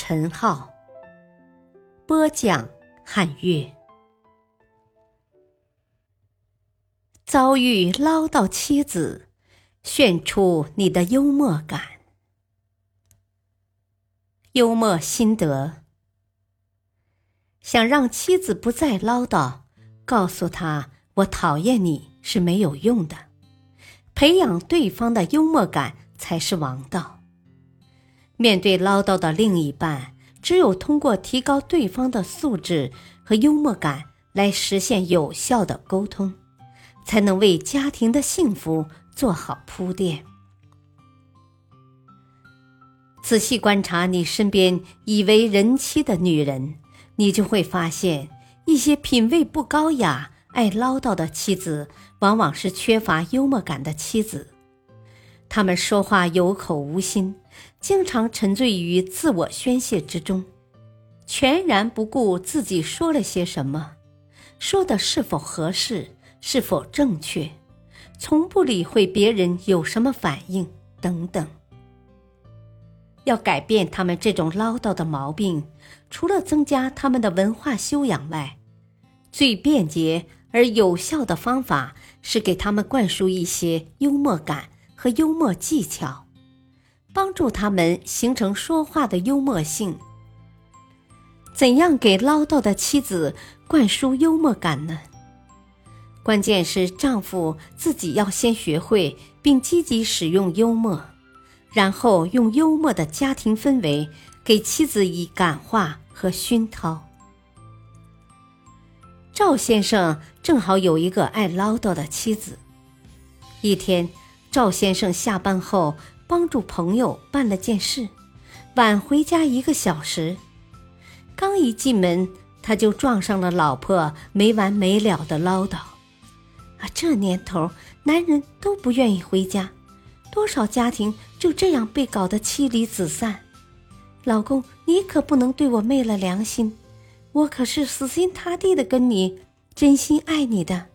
陈浩，播讲汉乐。遭遇唠叨妻子，炫出你的幽默感。幽默心得：想让妻子不再唠叨，告诉她我讨厌你是没有用的。培养对方的幽默感才是王道。面对唠叨的另一半，只有通过提高对方的素质和幽默感，来实现有效的沟通，才能为家庭的幸福做好铺垫。仔细观察你身边已为人妻的女人，你就会发现一些品味不高雅。爱唠叨的妻子，往往是缺乏幽默感的妻子。他们说话有口无心，经常沉醉于自我宣泄之中，全然不顾自己说了些什么，说的是否合适，是否正确，从不理会别人有什么反应等等。要改变他们这种唠叨的毛病，除了增加他们的文化修养外，最便捷。而有效的方法是给他们灌输一些幽默感和幽默技巧，帮助他们形成说话的幽默性。怎样给唠叨的妻子灌输幽默感呢？关键是丈夫自己要先学会并积极使用幽默，然后用幽默的家庭氛围给妻子以感化和熏陶。赵先生正好有一个爱唠叨的妻子。一天，赵先生下班后帮助朋友办了件事，晚回家一个小时。刚一进门，他就撞上了老婆没完没了的唠叨：“啊，这年头，男人都不愿意回家，多少家庭就这样被搞得妻离子散。老公，你可不能对我昧了良心。”我可是死心塌地的跟你，真心爱你的。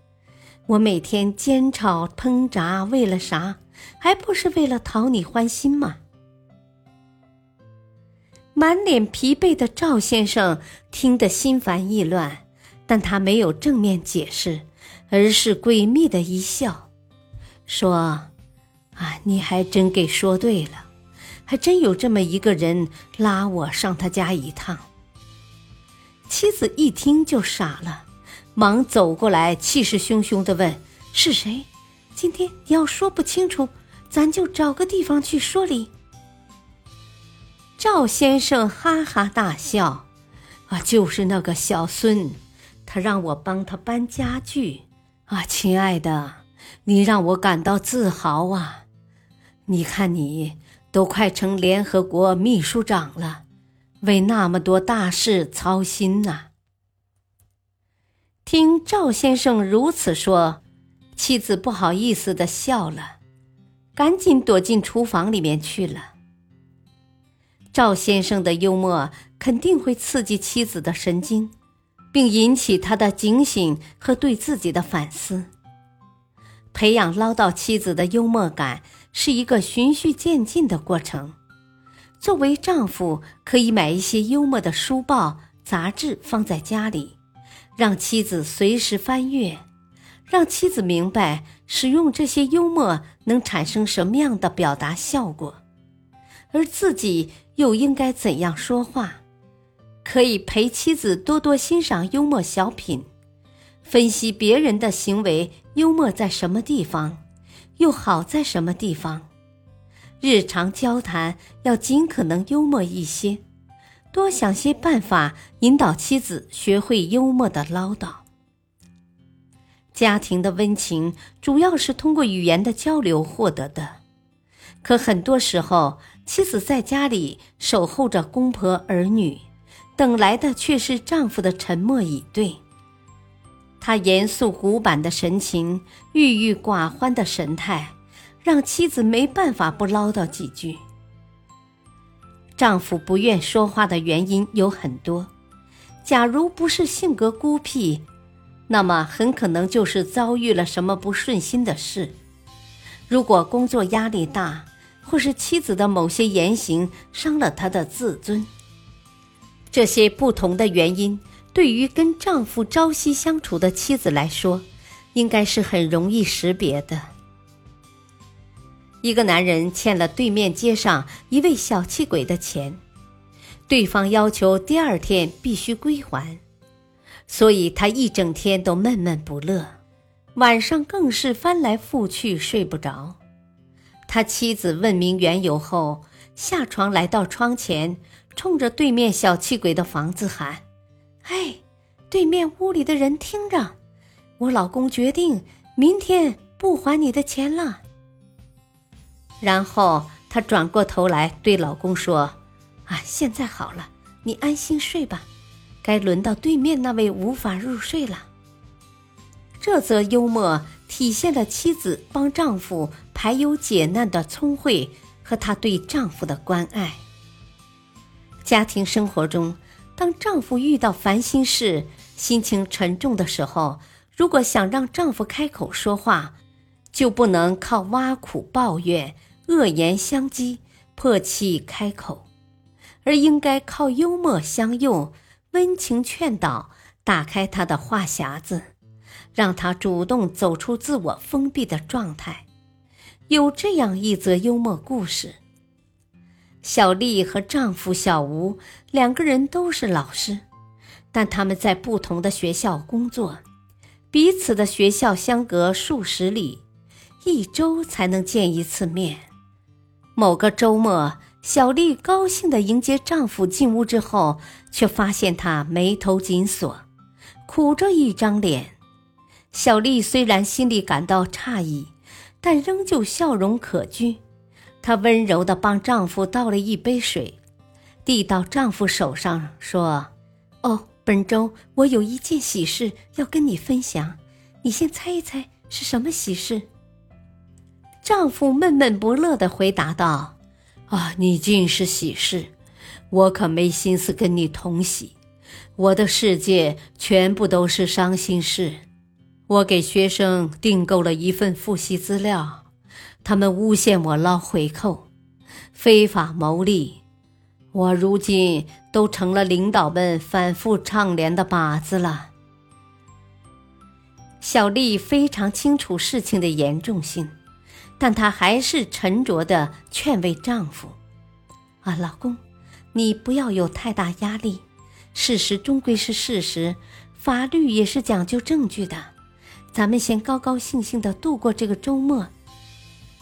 我每天煎炒烹炸，为了啥？还不是为了讨你欢心吗？满脸疲惫的赵先生听得心烦意乱，但他没有正面解释，而是诡秘的一笑，说：“啊，你还真给说对了，还真有这么一个人拉我上他家一趟。”妻子一听就傻了，忙走过来，气势汹汹地问：“是谁？今天要说不清楚，咱就找个地方去说理。”赵先生哈哈大笑：“啊，就是那个小孙，他让我帮他搬家具。啊，亲爱的，你让我感到自豪啊！你看你都快成联合国秘书长了。”为那么多大事操心呐！听赵先生如此说，妻子不好意思的笑了，赶紧躲进厨房里面去了。赵先生的幽默肯定会刺激妻子的神经，并引起他的警醒和对自己的反思。培养唠叨妻子的幽默感是一个循序渐进的过程。作为丈夫，可以买一些幽默的书报、杂志放在家里，让妻子随时翻阅，让妻子明白使用这些幽默能产生什么样的表达效果，而自己又应该怎样说话。可以陪妻子多多欣赏幽默小品，分析别人的行为幽默在什么地方，又好在什么地方。日常交谈要尽可能幽默一些，多想些办法引导妻子学会幽默的唠叨。家庭的温情主要是通过语言的交流获得的，可很多时候妻子在家里守候着公婆儿女，等来的却是丈夫的沉默以对。他严肃古板的神情，郁郁寡欢的神态，让妻子没办法不唠叨几句。丈夫不愿说话的原因有很多，假如不是性格孤僻，那么很可能就是遭遇了什么不顺心的事。如果工作压力大，或是妻子的某些言行伤了他的自尊，这些不同的原因。对于跟丈夫朝夕相处的妻子来说，应该是很容易识别的。一个男人欠了对面街上一位小气鬼的钱，对方要求第二天必须归还，所以他一整天都闷闷不乐，晚上更是翻来覆去睡不着。他妻子问明缘由后，下床来到窗前，冲着对面小气鬼的房子喊。哎，对面屋里的人听着，我老公决定明天不还你的钱了。然后她转过头来对老公说：“啊，现在好了，你安心睡吧，该轮到对面那位无法入睡了。”这则幽默体现了妻子帮丈夫排忧解难的聪慧和她对丈夫的关爱。家庭生活中。当丈夫遇到烦心事、心情沉重的时候，如果想让丈夫开口说话，就不能靠挖苦、抱怨、恶言相讥、破气开口，而应该靠幽默相诱、温情劝导，打开他的话匣子，让他主动走出自我封闭的状态。有这样一则幽默故事。小丽和丈夫小吴两个人都是老师，但他们在不同的学校工作，彼此的学校相隔数十里，一周才能见一次面。某个周末，小丽高兴地迎接丈夫进屋之后，却发现他眉头紧锁，苦着一张脸。小丽虽然心里感到诧异，但仍旧笑容可掬。她温柔地帮丈夫倒了一杯水，递到丈夫手上，说：“哦，本周我有一件喜事要跟你分享，你先猜一猜是什么喜事？”丈夫闷闷不乐地回答道：“啊，你尽是喜事，我可没心思跟你同喜，我的世界全部都是伤心事。我给学生订购了一份复习资料。”他们诬陷我捞回扣，非法牟利，我如今都成了领导们反复倡廉的靶子了。小丽非常清楚事情的严重性，但她还是沉着的劝慰丈夫：“啊，老公，你不要有太大压力，事实终归是事实，法律也是讲究证据的，咱们先高高兴兴的度过这个周末。”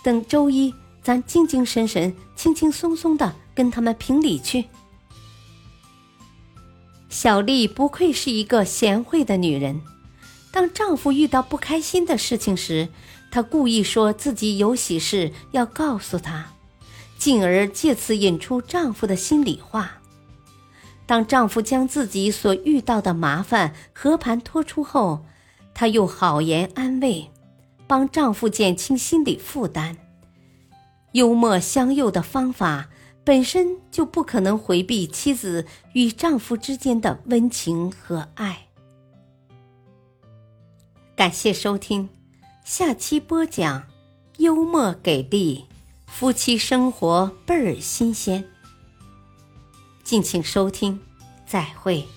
等周一，咱精精神神、轻轻松松的跟他们评理去。小丽不愧是一个贤惠的女人，当丈夫遇到不开心的事情时，她故意说自己有喜事要告诉他，进而借此引出丈夫的心里话。当丈夫将自己所遇到的麻烦和盘托出后，她又好言安慰。帮丈夫减轻心理负担，幽默相诱的方法本身就不可能回避妻子与丈夫之间的温情和爱。感谢收听，下期播讲幽默给力，夫妻生活倍儿新鲜。敬请收听，再会。